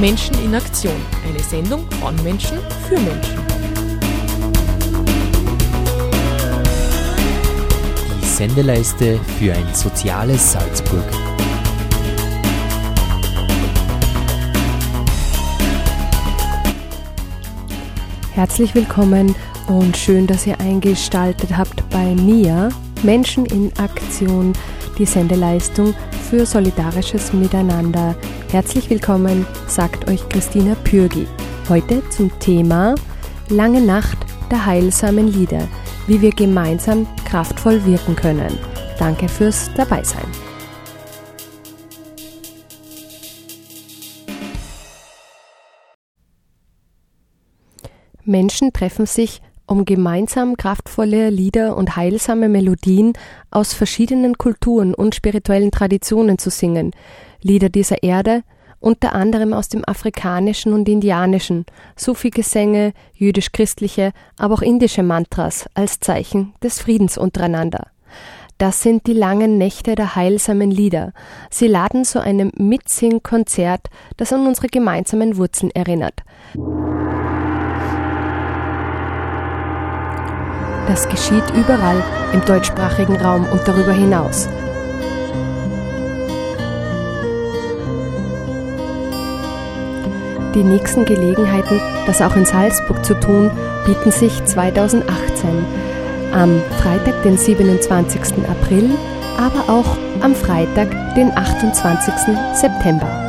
Menschen in Aktion. Eine Sendung von Menschen für Menschen. Die Sendeleiste für ein soziales Salzburg. Herzlich willkommen und schön, dass ihr eingestaltet habt bei mir Menschen in Aktion, die Sendeleistung für solidarisches Miteinander. Herzlich willkommen, sagt euch Christina Pürgi. Heute zum Thema Lange Nacht der heilsamen Lieder, wie wir gemeinsam kraftvoll wirken können. Danke fürs Dabeisein. Menschen treffen sich, um gemeinsam kraftvolle Lieder und heilsame Melodien aus verschiedenen Kulturen und spirituellen Traditionen zu singen, Lieder dieser Erde, unter anderem aus dem afrikanischen und indianischen, Sufi-Gesänge, jüdisch-christliche, aber auch indische Mantras als Zeichen des Friedens untereinander. Das sind die langen Nächte der heilsamen Lieder. Sie laden zu einem Mitsing-Konzert, das an unsere gemeinsamen Wurzeln erinnert. Das geschieht überall im deutschsprachigen Raum und darüber hinaus. Die nächsten Gelegenheiten, das auch in Salzburg zu tun, bieten sich 2018. Am Freitag, den 27. April, aber auch am Freitag, den 28. September.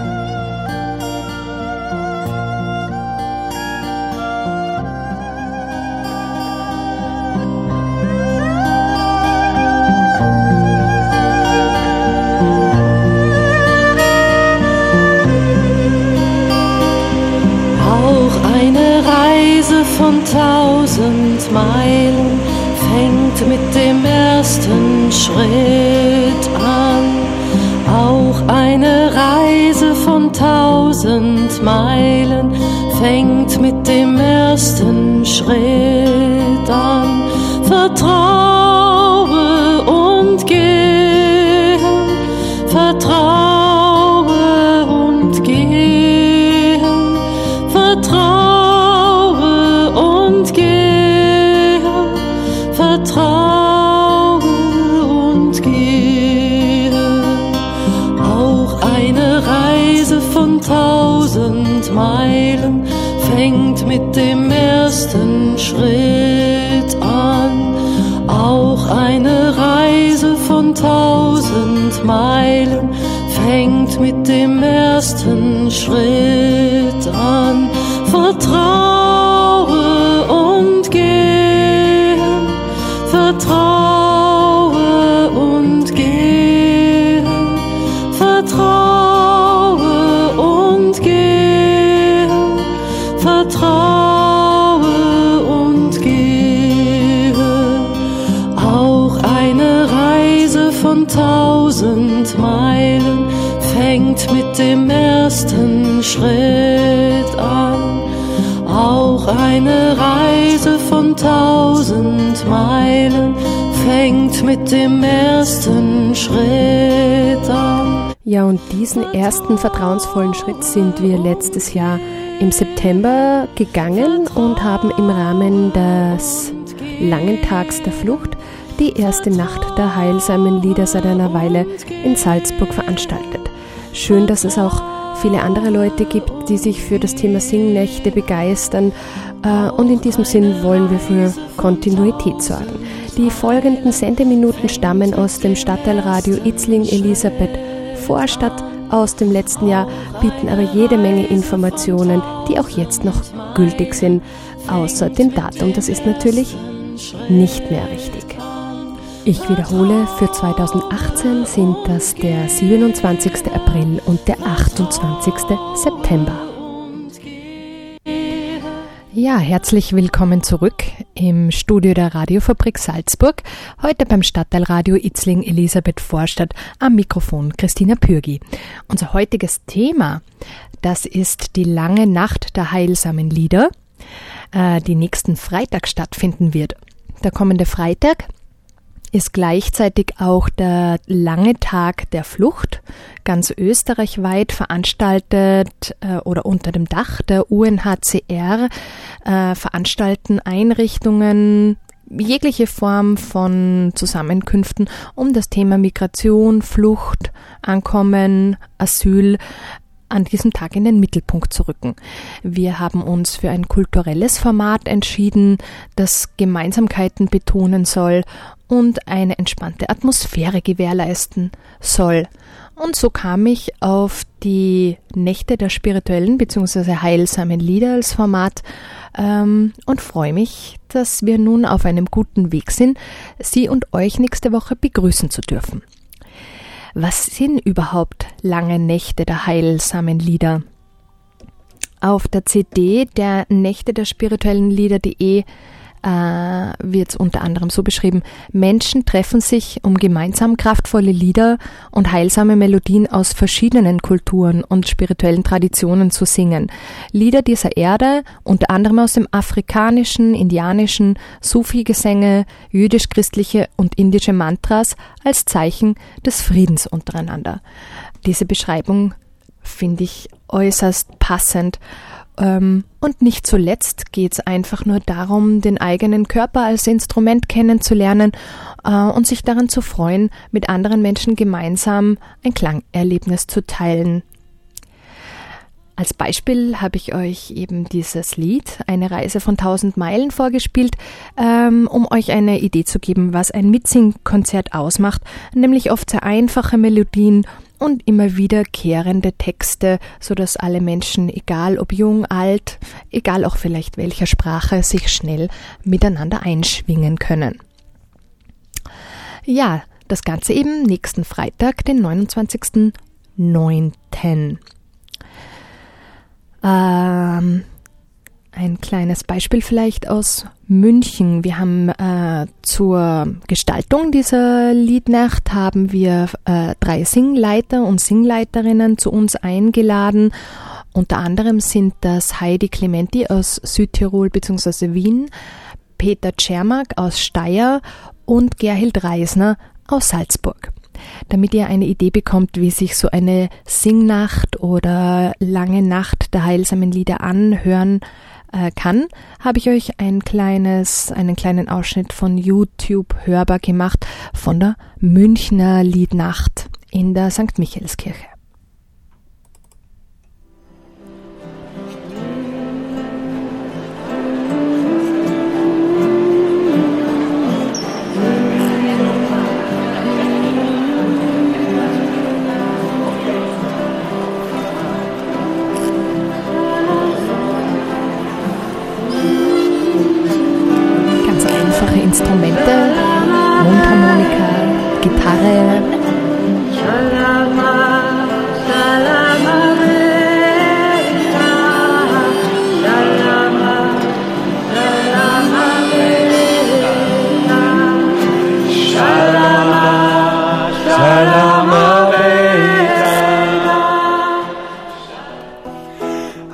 Tausend Meilen fängt mit dem ersten Schritt an. Auch eine Reise von tausend Meilen fängt mit dem ersten Schritt Meilen fängt mit dem ersten Schritt an. Auch eine Reise von tausend Meilen fängt mit dem ersten Schritt an. Vertraue Schritt an. Auch eine Reise von tausend Meilen fängt mit dem ersten Schritt an. Ja, und diesen ersten vertrauensvollen Schritt sind wir letztes Jahr im September gegangen und haben im Rahmen des langen Tags der Flucht die erste Nacht der heilsamen Lieder seit einer Weile in Salzburg veranstaltet. Schön, dass es auch viele andere Leute gibt, die sich für das Thema Singnächte begeistern. Äh, Und in diesem Sinn wollen wir für Kontinuität sorgen. Die folgenden Sendeminuten stammen aus dem Stadtteilradio Itzling Elisabeth Vorstadt aus dem letzten Jahr, bieten aber jede Menge Informationen, die auch jetzt noch gültig sind, außer dem Datum. Das ist natürlich nicht mehr richtig. Ich wiederhole, für 2018 sind das der 27. April und der 28. September. Ja, herzlich willkommen zurück im Studio der Radiofabrik Salzburg. Heute beim Stadtteilradio Itzling Elisabeth Vorstadt am Mikrofon Christina Pürgi. Unser heutiges Thema, das ist die lange Nacht der heilsamen Lieder, äh, die nächsten Freitag stattfinden wird. Der kommende Freitag ist gleichzeitig auch der lange Tag der Flucht, ganz österreichweit veranstaltet äh, oder unter dem Dach der UNHCR äh, veranstalten Einrichtungen jegliche Form von Zusammenkünften, um das Thema Migration, Flucht, Ankommen, Asyl an diesem Tag in den Mittelpunkt zu rücken. Wir haben uns für ein kulturelles Format entschieden, das Gemeinsamkeiten betonen soll und eine entspannte Atmosphäre gewährleisten soll. Und so kam ich auf die Nächte der spirituellen bzw. heilsamen Lieder als Format ähm, und freue mich, dass wir nun auf einem guten Weg sind, Sie und euch nächste Woche begrüßen zu dürfen. Was sind überhaupt lange Nächte der heilsamen Lieder? Auf der CD der Nächte der spirituellen Lieder.de äh, wird es unter anderem so beschrieben, Menschen treffen sich, um gemeinsam kraftvolle Lieder und heilsame Melodien aus verschiedenen Kulturen und spirituellen Traditionen zu singen. Lieder dieser Erde, unter anderem aus dem afrikanischen, indianischen, Sufi-Gesänge, jüdisch-christliche und indische Mantras als Zeichen des Friedens untereinander. Diese Beschreibung finde ich äußerst passend und nicht zuletzt geht es einfach nur darum, den eigenen Körper als Instrument kennenzulernen äh, und sich daran zu freuen, mit anderen Menschen gemeinsam ein Klangerlebnis zu teilen. Als Beispiel habe ich euch eben dieses Lied, eine Reise von 1000 Meilen, vorgespielt, ähm, um euch eine Idee zu geben, was ein Mitsingkonzert ausmacht, nämlich oft sehr einfache Melodien und immer wiederkehrende Texte, so dass alle Menschen, egal ob jung, alt, egal auch vielleicht welcher Sprache, sich schnell miteinander einschwingen können. Ja, das Ganze eben nächsten Freitag, den 29.09. Ähm, ein kleines Beispiel vielleicht aus München. Wir haben äh, zur Gestaltung dieser Liednacht haben wir äh, drei Singleiter und Singleiterinnen zu uns eingeladen. Unter anderem sind das Heidi Clementi aus Südtirol bzw. Wien, Peter Czermak aus Steyr und Gerhild Reisner aus Salzburg damit ihr eine Idee bekommt, wie sich so eine Singnacht oder lange Nacht der heilsamen Lieder anhören äh, kann, habe ich euch ein kleines, einen kleinen Ausschnitt von YouTube hörbar gemacht von der Münchner Liednacht in der St. Michaelskirche. Instrumente, Mundharmonika, Gitarre.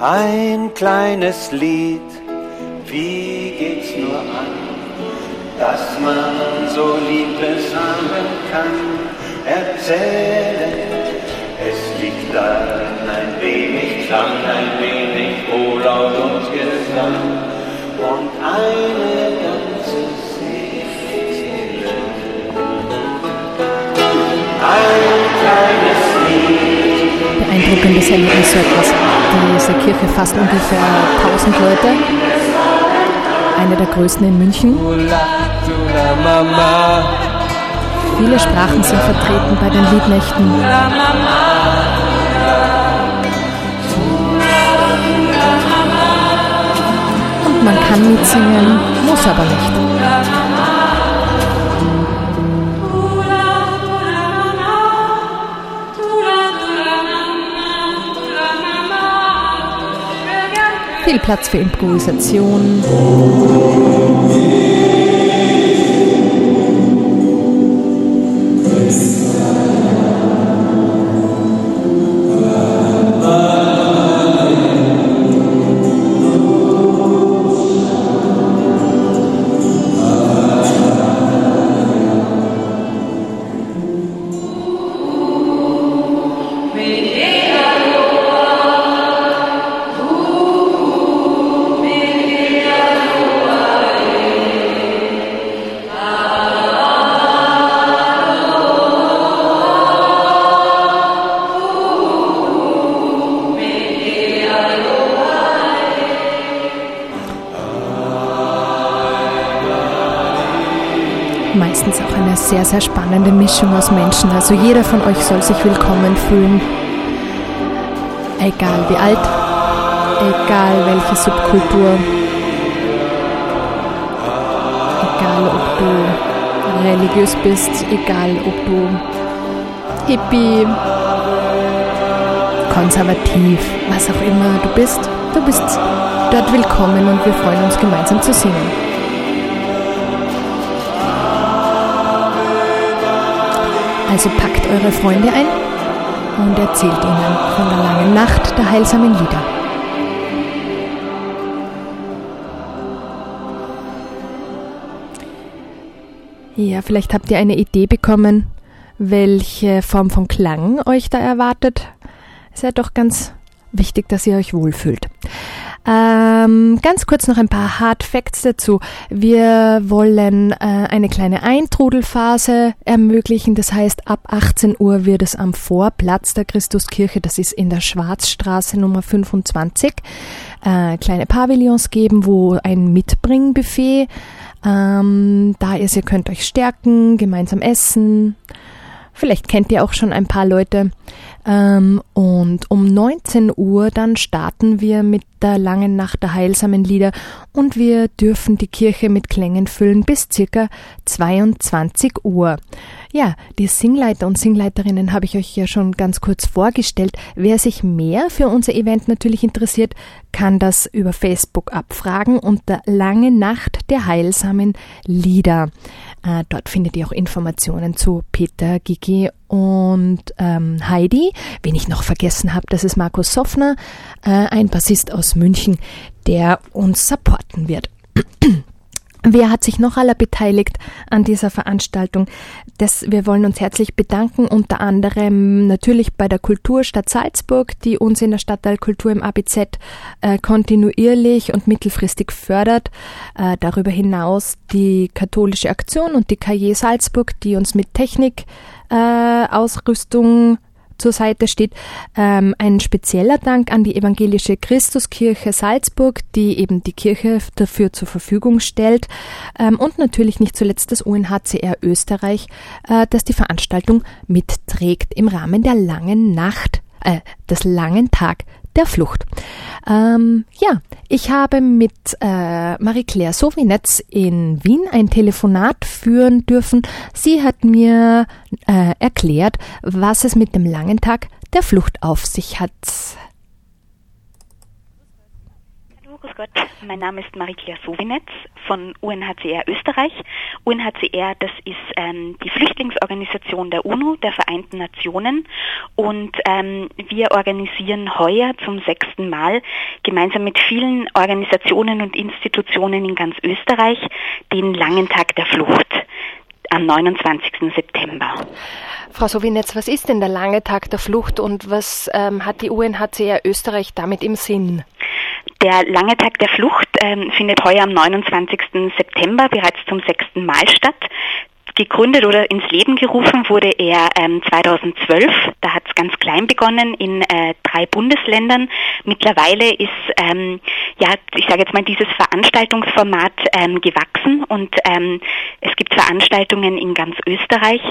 Ein kleines Lied, man so Liebe sagen kann, erzählen. Es liegt darin ein wenig Klang, ein wenig Wohllaut und Gesang und eine ganze Seele. Ein kleines Lied. Beeindruckendes Erlebnis so etwas. Diese Kirche fasst ungefähr 1000 Leute eine der größten in München. Viele Sprachen sind vertreten bei den Liednächten. Und man kann mitsingen, muss aber nicht. Viel Platz für Improvisation. Meistens auch eine sehr, sehr spannende Mischung aus Menschen. Also jeder von euch soll sich willkommen fühlen. Egal wie alt, egal welche Subkultur, egal ob du religiös bist, egal ob du Hippie, konservativ, was auch immer du bist, du bist dort willkommen und wir freuen uns gemeinsam zu singen. Also packt eure Freunde ein und erzählt ihnen von der langen Nacht der heilsamen Lieder. Ja, vielleicht habt ihr eine Idee bekommen, welche Form von Klang euch da erwartet. Es ist ja doch ganz wichtig, dass ihr euch wohlfühlt. Ähm, ganz kurz noch ein paar Hard Facts dazu. Wir wollen äh, eine kleine Eintrudelphase ermöglichen. Das heißt, ab 18 Uhr wird es am Vorplatz der Christuskirche, das ist in der Schwarzstraße Nummer 25, äh, kleine Pavillons geben, wo ein Mitbringbuffet ähm, da ist. Ihr könnt euch stärken, gemeinsam essen. Vielleicht kennt ihr auch schon ein paar Leute. Ähm, und um 19 Uhr dann starten wir mit der langen Nacht der heilsamen Lieder und wir dürfen die Kirche mit Klängen füllen bis circa 22 Uhr. Ja, die Singleiter und Singleiterinnen habe ich euch ja schon ganz kurz vorgestellt. Wer sich mehr für unser Event natürlich interessiert, kann das über Facebook abfragen unter Lange Nacht der heilsamen Lieder. Äh, dort findet ihr auch Informationen zu Peter, Gigi und ähm, Heidi. Wen ich noch vergessen habe, das ist Markus Soffner, äh, ein Bassist aus München, der uns supporten wird. Wer hat sich noch aller beteiligt an dieser Veranstaltung? Das, wir wollen uns herzlich bedanken, unter anderem natürlich bei der Kulturstadt Salzburg, die uns in der Stadtteil Kultur im ABZ äh, kontinuierlich und mittelfristig fördert. Äh, darüber hinaus die Katholische Aktion und die KJ Salzburg, die uns mit Technik, äh, Ausrüstung zur Seite steht. Ähm, ein spezieller Dank an die Evangelische Christuskirche Salzburg, die eben die Kirche dafür zur Verfügung stellt. Ähm, und natürlich nicht zuletzt das UNHCR Österreich, äh, das die Veranstaltung mitträgt im Rahmen der langen Nacht, äh, des langen Tag der Flucht. Ähm, ja, ich habe mit äh, Marie-Claire Sovinetz in Wien ein Telefonat führen dürfen. Sie hat mir äh, erklärt, was es mit dem langen Tag der Flucht auf sich hat. Grüß Gott, mein Name ist Marie-Claire Sovinetz von UNHCR Österreich. UNHCR, das ist ähm, die Flüchtlingsorganisation der UNO, der Vereinten Nationen. Und ähm, wir organisieren heuer zum sechsten Mal gemeinsam mit vielen Organisationen und Institutionen in ganz Österreich den langen Tag der Flucht am 29. September. Frau Sovinetz, was ist denn der lange Tag der Flucht und was ähm, hat die UNHCR Österreich damit im Sinn? Der lange Tag der Flucht ähm, findet heuer am 29. September bereits zum sechsten Mal statt. Gegründet oder ins Leben gerufen wurde er ähm, 2012. Da hat es ganz klein begonnen in äh, drei Bundesländern. Mittlerweile ist, ähm, ja, ich sage jetzt mal, dieses Veranstaltungsformat ähm, gewachsen und ähm, es gibt Veranstaltungen in ganz Österreich.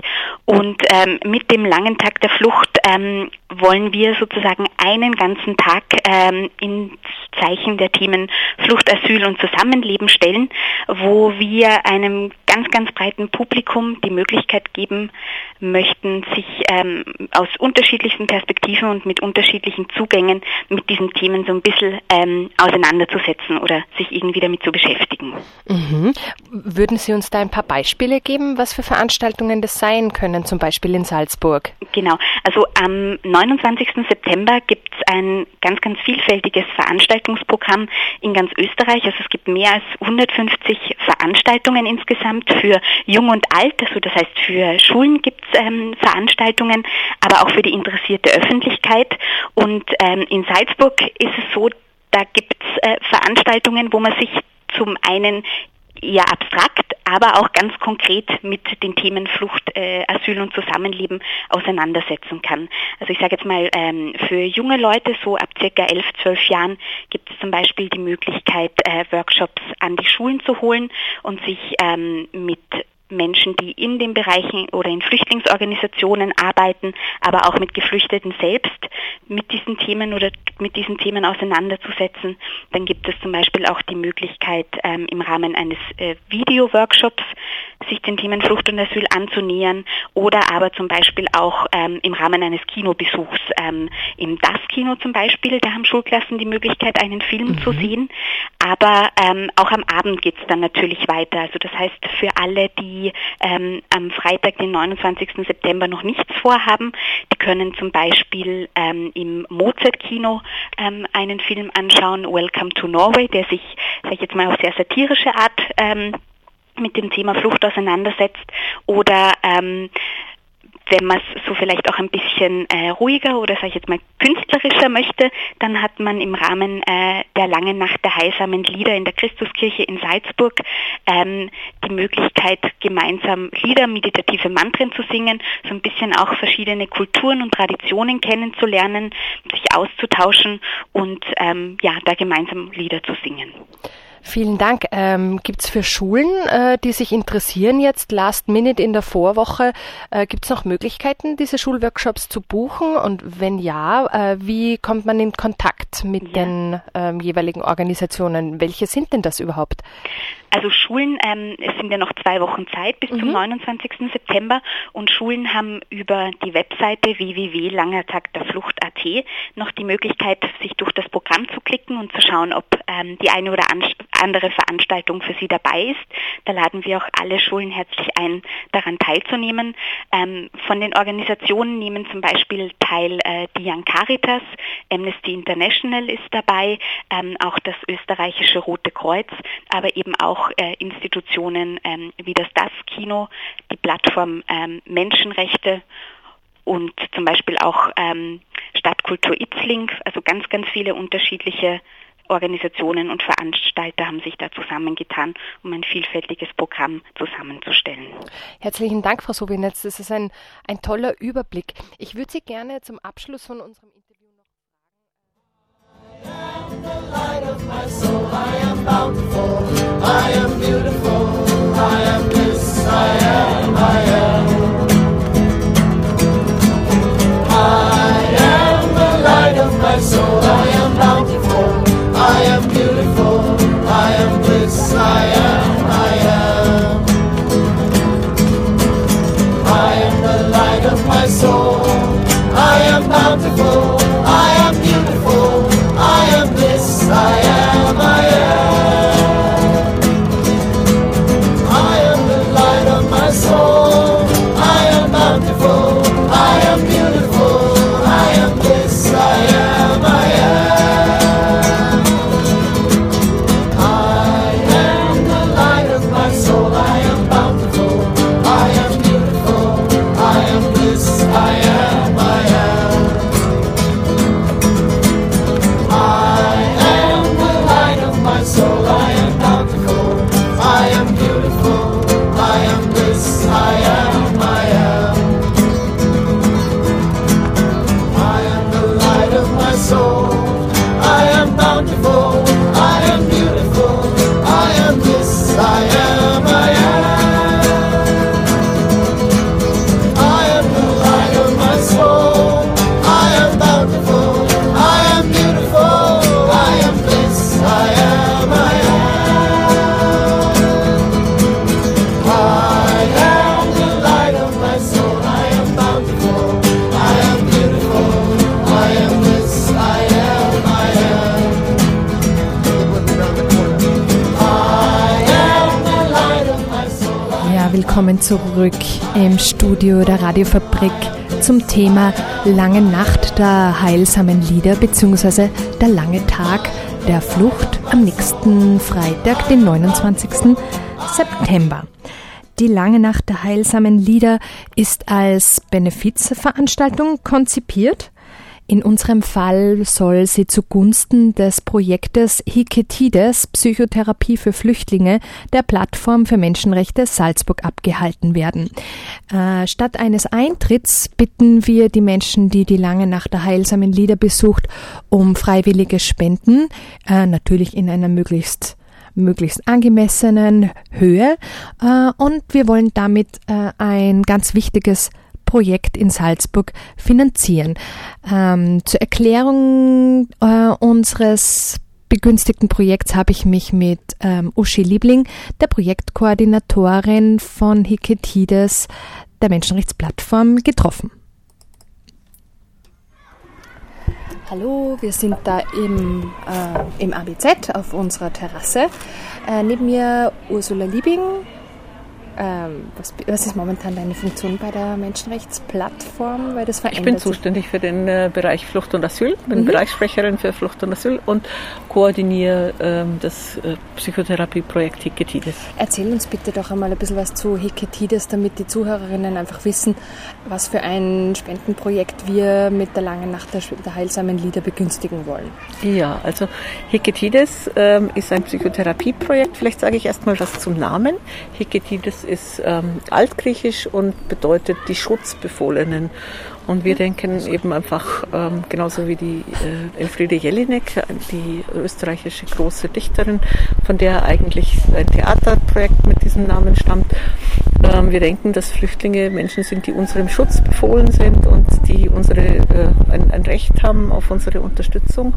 Und ähm, mit dem langen Tag der Flucht ähm, wollen wir sozusagen einen ganzen Tag ähm, ins Zeichen der Themen Flucht, Asyl und Zusammenleben stellen, wo wir einem ganz, ganz breiten Publikum die Möglichkeit geben möchten, sich ähm, aus unterschiedlichsten Perspektiven und mit unterschiedlichen Zugängen mit diesen Themen so ein bisschen ähm, auseinanderzusetzen oder sich irgendwie damit zu beschäftigen. Mhm. Würden Sie uns da ein paar Beispiele geben, was für Veranstaltungen das sein können, zum Beispiel in Salzburg? Genau, also am 29. September gibt es ein ganz, ganz vielfältiges Veranstaltungsprogramm in ganz Österreich. Also es gibt mehr als 150 Veranstaltungen insgesamt für Jung und Alt, also das heißt für Schulen gibt es ähm, Veranstaltungen, aber auch für die interessierte Öffentlichkeit. Und ähm, in Salzburg ist es so, da gibt es äh, Veranstaltungen, wo man sich zum einen eher abstrakt, aber auch ganz konkret mit den Themen Flucht, äh, Asyl und Zusammenleben auseinandersetzen kann. Also ich sage jetzt mal, ähm, für junge Leute, so ab circa elf, zwölf Jahren, gibt es zum Beispiel die Möglichkeit, äh, Workshops an die Schulen zu holen und sich ähm, mit Menschen, die in den Bereichen oder in Flüchtlingsorganisationen arbeiten, aber auch mit Geflüchteten selbst mit diesen Themen oder mit diesen Themen auseinanderzusetzen. Dann gibt es zum Beispiel auch die Möglichkeit, ähm, im Rahmen eines äh, Video-Workshops sich den Themen Flucht und Asyl anzunähern oder aber zum Beispiel auch ähm, im Rahmen eines Kinobesuchs. Ähm, Im Das-Kino zum Beispiel, da haben Schulklassen die Möglichkeit, einen Film mhm. zu sehen. Aber ähm, auch am Abend geht es dann natürlich weiter. Also das heißt, für alle, die ähm, am Freitag, den 29. September noch nichts vorhaben, die können zum Beispiel ähm, im Mozart-Kino ähm, einen Film anschauen, Welcome to Norway, der sich, sag ich jetzt mal, auf sehr satirische Art ähm, mit dem Thema Flucht auseinandersetzt oder ähm, wenn man es so vielleicht auch ein bisschen äh, ruhiger oder sage ich jetzt mal künstlerischer möchte, dann hat man im Rahmen äh, der langen Nacht der heilsamen Lieder in der Christuskirche in Salzburg ähm, die Möglichkeit, gemeinsam Lieder, meditative Mantren zu singen, so ein bisschen auch verschiedene Kulturen und Traditionen kennenzulernen, sich auszutauschen und ähm, ja, da gemeinsam Lieder zu singen. Vielen Dank. Ähm, Gibt es für Schulen, äh, die sich interessieren jetzt last minute in der Vorwoche, äh, gibt es noch Möglichkeiten, diese Schulworkshops zu buchen? Und wenn ja, äh, wie kommt man in Kontakt mit ja. den ähm, jeweiligen Organisationen? Welche sind denn das überhaupt? Also Schulen, ähm, es sind ja noch zwei Wochen Zeit bis mhm. zum 29. September und Schulen haben über die Webseite www.langertagderflucht.at noch die Möglichkeit, sich durch das Programm zu klicken und zu schauen, ob ähm, die eine oder andere Veranstaltung für sie dabei ist. Da laden wir auch alle Schulen herzlich ein, daran teilzunehmen. Ähm, von den Organisationen nehmen zum Beispiel teil äh, die Young Caritas, Amnesty International ist dabei, ähm, auch das österreichische Rote Kreuz, aber eben auch äh, Institutionen ähm, wie das DAS-Kino, die Plattform ähm, Menschenrechte und zum Beispiel auch ähm, Stadtkultur Itzling, also ganz, ganz viele unterschiedliche Organisationen und Veranstalter haben sich da zusammengetan, um ein vielfältiges Programm zusammenzustellen. Herzlichen Dank, Frau Sobinetz. Das ist ein, ein toller Überblick. Ich würde Sie gerne zum Abschluss von unserem Interview willkommen zurück im Studio der Radiofabrik zum Thema Lange Nacht der heilsamen Lieder bzw. der lange Tag der Flucht am nächsten Freitag, den 29. September. Die Lange Nacht der heilsamen Lieder ist als Benefizveranstaltung konzipiert in unserem Fall soll sie zugunsten des Projektes Hiketides Psychotherapie für Flüchtlinge der Plattform für Menschenrechte Salzburg abgehalten werden. Äh, statt eines Eintritts bitten wir die Menschen, die die lange Nacht der heilsamen Lieder besucht, um freiwillige Spenden, äh, natürlich in einer möglichst möglichst angemessenen Höhe äh, und wir wollen damit ein ganz wichtiges Projekt in Salzburg finanzieren. Ähm, zur Erklärung äh, unseres begünstigten Projekts habe ich mich mit ähm, Uschi Liebling, der Projektkoordinatorin von Hiketides, der Menschenrechtsplattform, getroffen. Hallo, wir sind da im, äh, im ABZ auf unserer Terrasse. Äh, neben mir Ursula Liebing, ähm, was, was, ist momentan deine Funktion bei der Menschenrechtsplattform? Weil das ich bin zuständig für den äh, Bereich Flucht und Asyl, bin mhm. Bereichssprecherin für Flucht und Asyl und koordiniere ähm, das äh, Psychotherapieprojekt Hiketides. Erzähl uns bitte doch einmal ein bisschen was zu Hiketides, damit die Zuhörerinnen einfach wissen, was für ein Spendenprojekt wir mit der langen Nacht der, der heilsamen Lieder begünstigen wollen. Ja, also Hiketides ähm, ist ein Psychotherapieprojekt. Vielleicht sage ich erstmal was zum Namen. Hiketides ist ähm, altgriechisch und bedeutet die Schutzbefohlenen. Und wir denken eben einfach, ähm, genauso wie die äh, Elfriede Jelinek, die österreichische große Dichterin, von der eigentlich ein Theaterprojekt mit diesem Namen stammt. Ähm, wir denken, dass Flüchtlinge Menschen sind, die unserem Schutz befohlen sind und die unsere, äh, ein, ein, Recht haben auf unsere Unterstützung.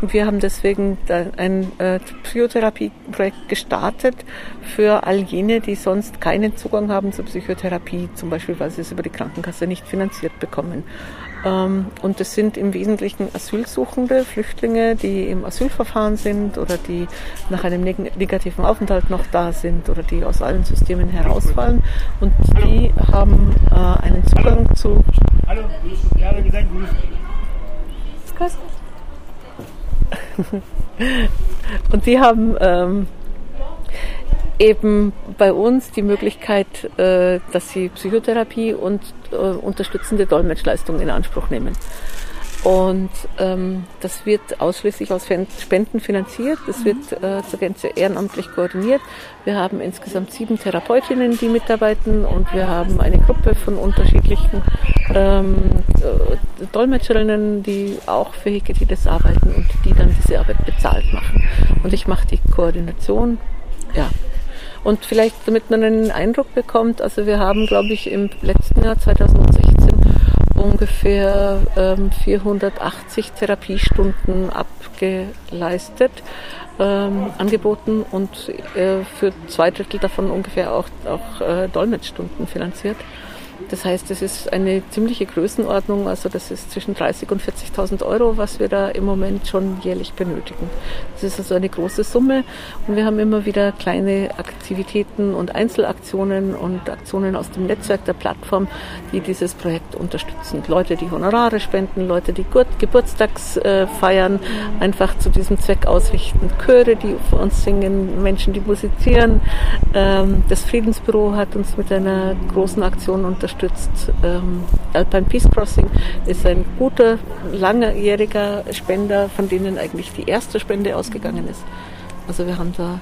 Und wir haben deswegen ein äh, Psychotherapieprojekt gestartet für all jene, die sonst keinen Zugang haben zur Psychotherapie, zum Beispiel weil sie es über die Krankenkasse nicht finanziert bekommen kommen. Und das sind im Wesentlichen Asylsuchende, Flüchtlinge, die im Asylverfahren sind oder die nach einem negativen Aufenthalt noch da sind oder die aus allen Systemen herausfallen. Und die haben äh, einen Zugang zu. Hallo, Und die haben ähm, eben bei uns die Möglichkeit, äh, dass sie Psychotherapie und äh, unterstützende Dolmetschleistungen in Anspruch nehmen. Und ähm, das wird ausschließlich aus Spenden finanziert. Das wird äh, zur Gänze ehrenamtlich koordiniert. Wir haben insgesamt sieben Therapeutinnen, die mitarbeiten und wir haben eine Gruppe von unterschiedlichen ähm, äh, Dolmetscherinnen, die auch für Heketides arbeiten und die dann diese Arbeit bezahlt machen. Und ich mache die Koordination. Ja, und vielleicht, damit man einen Eindruck bekommt, also wir haben, glaube ich, im letzten Jahr 2016 ungefähr ähm, 480 Therapiestunden abgeleistet, ähm, angeboten und äh, für zwei Drittel davon ungefähr auch, auch äh, Dolmetschstunden finanziert. Das heißt, es ist eine ziemliche Größenordnung, also das ist zwischen 30 und 40.000 Euro, was wir da im Moment schon jährlich benötigen. Das ist also eine große Summe und wir haben immer wieder kleine Aktivitäten und Einzelaktionen und Aktionen aus dem Netzwerk der Plattform, die dieses Projekt unterstützen. Leute, die Honorare spenden, Leute, die Geburtstags äh, einfach zu diesem Zweck ausrichten, Chöre, die für uns singen, Menschen, die musizieren. Ähm, das Friedensbüro hat uns mit einer großen Aktion unterstützt unterstützt. Ähm, Alpine Peace Crossing ist ein guter, langjähriger Spender, von denen eigentlich die erste Spende ausgegangen ist. Also wir haben da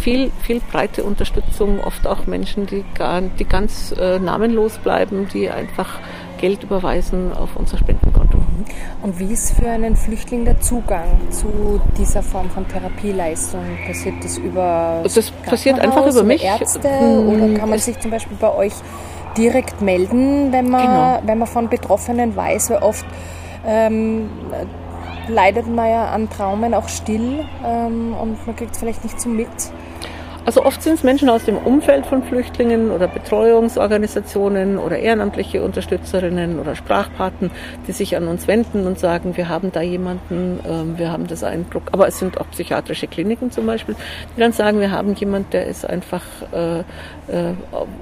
viel, viel breite Unterstützung, oft auch Menschen, die, gar, die ganz äh, namenlos bleiben, die einfach Geld überweisen auf unser Spendenkonto. Und wie ist für einen Flüchtling der Zugang zu dieser Form von Therapieleistung? Passiert das über das passiert einfach über mich. Ärzte oder hm, kann man sich zum Beispiel bei euch direkt melden, wenn man, genau. wenn man von Betroffenen weiß, weil oft ähm, leidet man ja an Traumen auch still ähm, und man kriegt es vielleicht nicht so mit. Also oft sind es Menschen aus dem Umfeld von Flüchtlingen oder Betreuungsorganisationen oder ehrenamtliche Unterstützerinnen oder Sprachpaten, die sich an uns wenden und sagen, wir haben da jemanden, ähm, wir haben das Eindruck, aber es sind auch psychiatrische Kliniken zum Beispiel, die dann sagen, wir haben jemanden, der ist einfach äh, äh,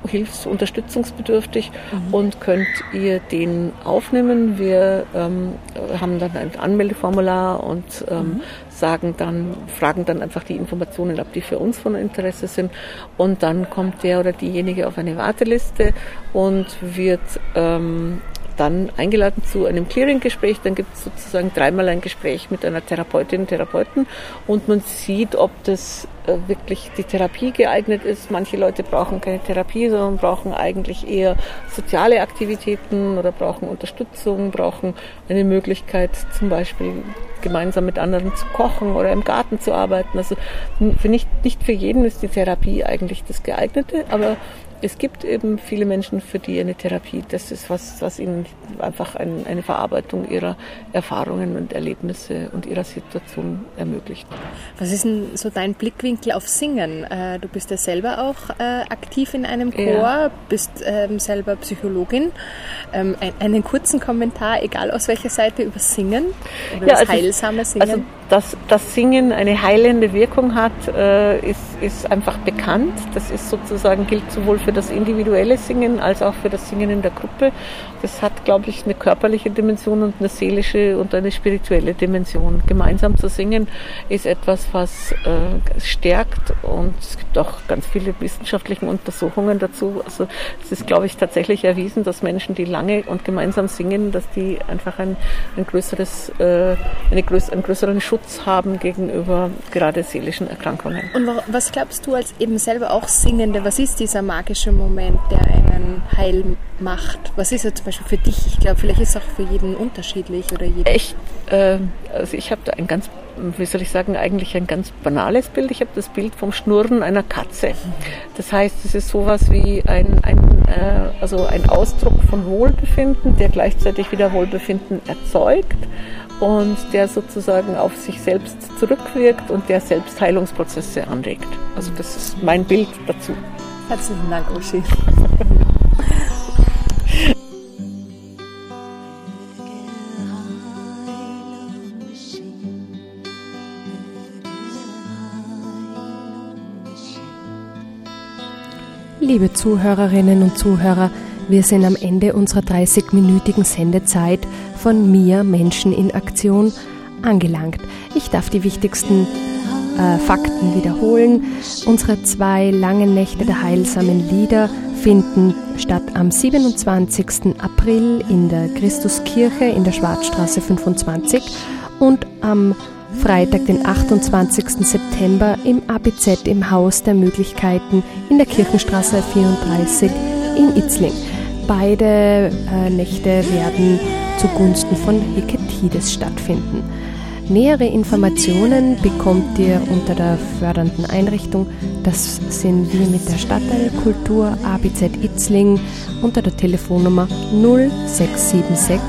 hilfsunterstützungsbedürftig mhm. und könnt ihr den aufnehmen. Wir ähm, haben dann ein Anmeldeformular und ähm, mhm sagen dann, fragen dann einfach die Informationen ab, die für uns von Interesse sind. Und dann kommt der oder diejenige auf eine Warteliste und wird ähm, dann eingeladen zu einem Clearing-Gespräch. Dann gibt es sozusagen dreimal ein Gespräch mit einer Therapeutin, Therapeuten und man sieht, ob das wirklich die Therapie geeignet ist. Manche Leute brauchen keine Therapie, sondern brauchen eigentlich eher soziale Aktivitäten oder brauchen Unterstützung, brauchen eine Möglichkeit, zum Beispiel gemeinsam mit anderen zu kochen oder im Garten zu arbeiten. Also für nicht, nicht für jeden ist die Therapie eigentlich das geeignete, aber es gibt eben viele Menschen, für die eine Therapie, das ist was, was ihnen einfach ein, eine Verarbeitung ihrer Erfahrungen und Erlebnisse und ihrer Situation ermöglicht. Was ist denn so dein Blickwinkel auf Singen? Äh, du bist ja selber auch äh, aktiv in einem Chor, ja. bist ähm, selber Psychologin. Ähm, einen kurzen Kommentar, egal aus welcher Seite, über Singen oder ja, das also, heilsame Singen? Also dass das Singen eine heilende Wirkung hat, äh, ist, ist einfach bekannt. Das ist sozusagen, gilt sowohl für das individuelle Singen als auch für das Singen in der Gruppe. Das hat, glaube ich, eine körperliche Dimension und eine seelische und eine spirituelle Dimension. Gemeinsam zu singen ist etwas, was äh, stärkt und es gibt auch ganz viele wissenschaftliche Untersuchungen dazu. Also es ist, glaube ich, tatsächlich erwiesen, dass Menschen, die lange und gemeinsam singen, dass die einfach ein, ein größeres, äh, eine größ einen größeren Schutz haben gegenüber gerade seelischen Erkrankungen. Und was glaubst du als eben selber auch Singende, was ist dieser magische Moment, der einen heil macht? Was ist er zum Beispiel für dich? Ich glaube, vielleicht ist es auch für jeden unterschiedlich oder jeden. Echt, äh, also ich habe da ein ganz, wie soll ich sagen, eigentlich ein ganz banales Bild. Ich habe das Bild vom Schnurren einer Katze. Das heißt, es ist sowas wie ein, ein, äh, also ein Ausdruck von Wohlbefinden, der gleichzeitig wieder Wohlbefinden erzeugt und der sozusagen auf sich selbst zurückwirkt und der selbst Heilungsprozesse anregt. Also das ist mein Bild dazu. Herzlichen Dank, Uschi. Liebe Zuhörerinnen und Zuhörer, wir sind am Ende unserer 30-minütigen Sendezeit von Mir Menschen in Aktion angelangt. Ich darf die wichtigsten äh, Fakten wiederholen. Unsere zwei langen Nächte der heilsamen Lieder finden statt am 27. April in der Christuskirche in der Schwarzstraße 25 und am Freitag, den 28. September im ABZ im Haus der Möglichkeiten in der Kirchenstraße 34 in Itzling. Beide äh, Nächte werden zugunsten von Hekatides stattfinden. Nähere Informationen bekommt ihr unter der fördernden Einrichtung. Das sind wir mit der Stadtteilkultur ABZ Itzling unter der Telefonnummer 0676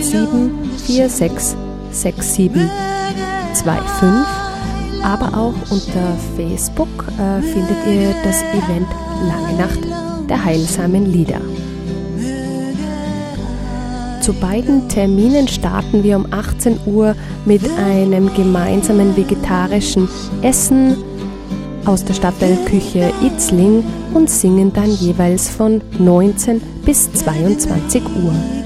87 47 25. Aber auch unter Facebook äh, findet ihr das Event Lange Nacht der heilsamen Lieder. Zu beiden Terminen starten wir um 18 Uhr mit einem gemeinsamen vegetarischen Essen aus der Stadtteilküche Itzling und singen dann jeweils von 19 bis 22 Uhr.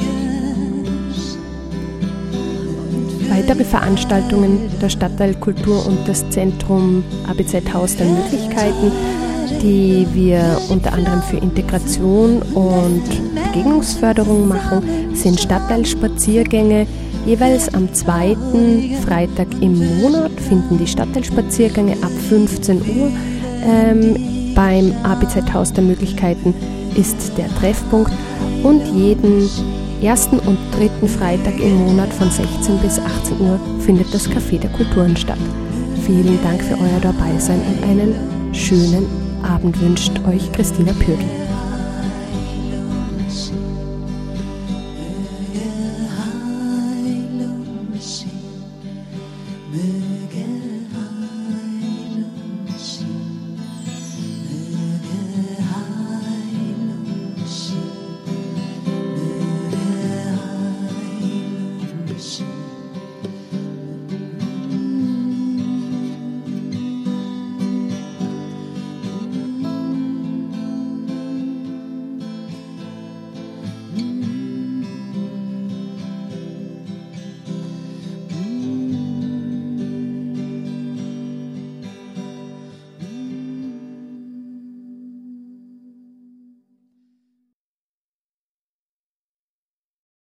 Weitere Veranstaltungen der Stadtteilkultur und das Zentrum ABZ Haus der Möglichkeiten die wir unter anderem für Integration und Begegnungsförderung machen, sind Stadtteilspaziergänge. Jeweils am zweiten Freitag im Monat finden die Stadtteilspaziergänge ab 15 Uhr. Ähm, beim ABZ-Haus der Möglichkeiten ist der Treffpunkt und jeden ersten und dritten Freitag im Monat von 16 bis 18 Uhr findet das Café der Kulturen statt. Vielen Dank für euer Dabeisein und einen schönen Abend wünscht euch Christina Pürgel.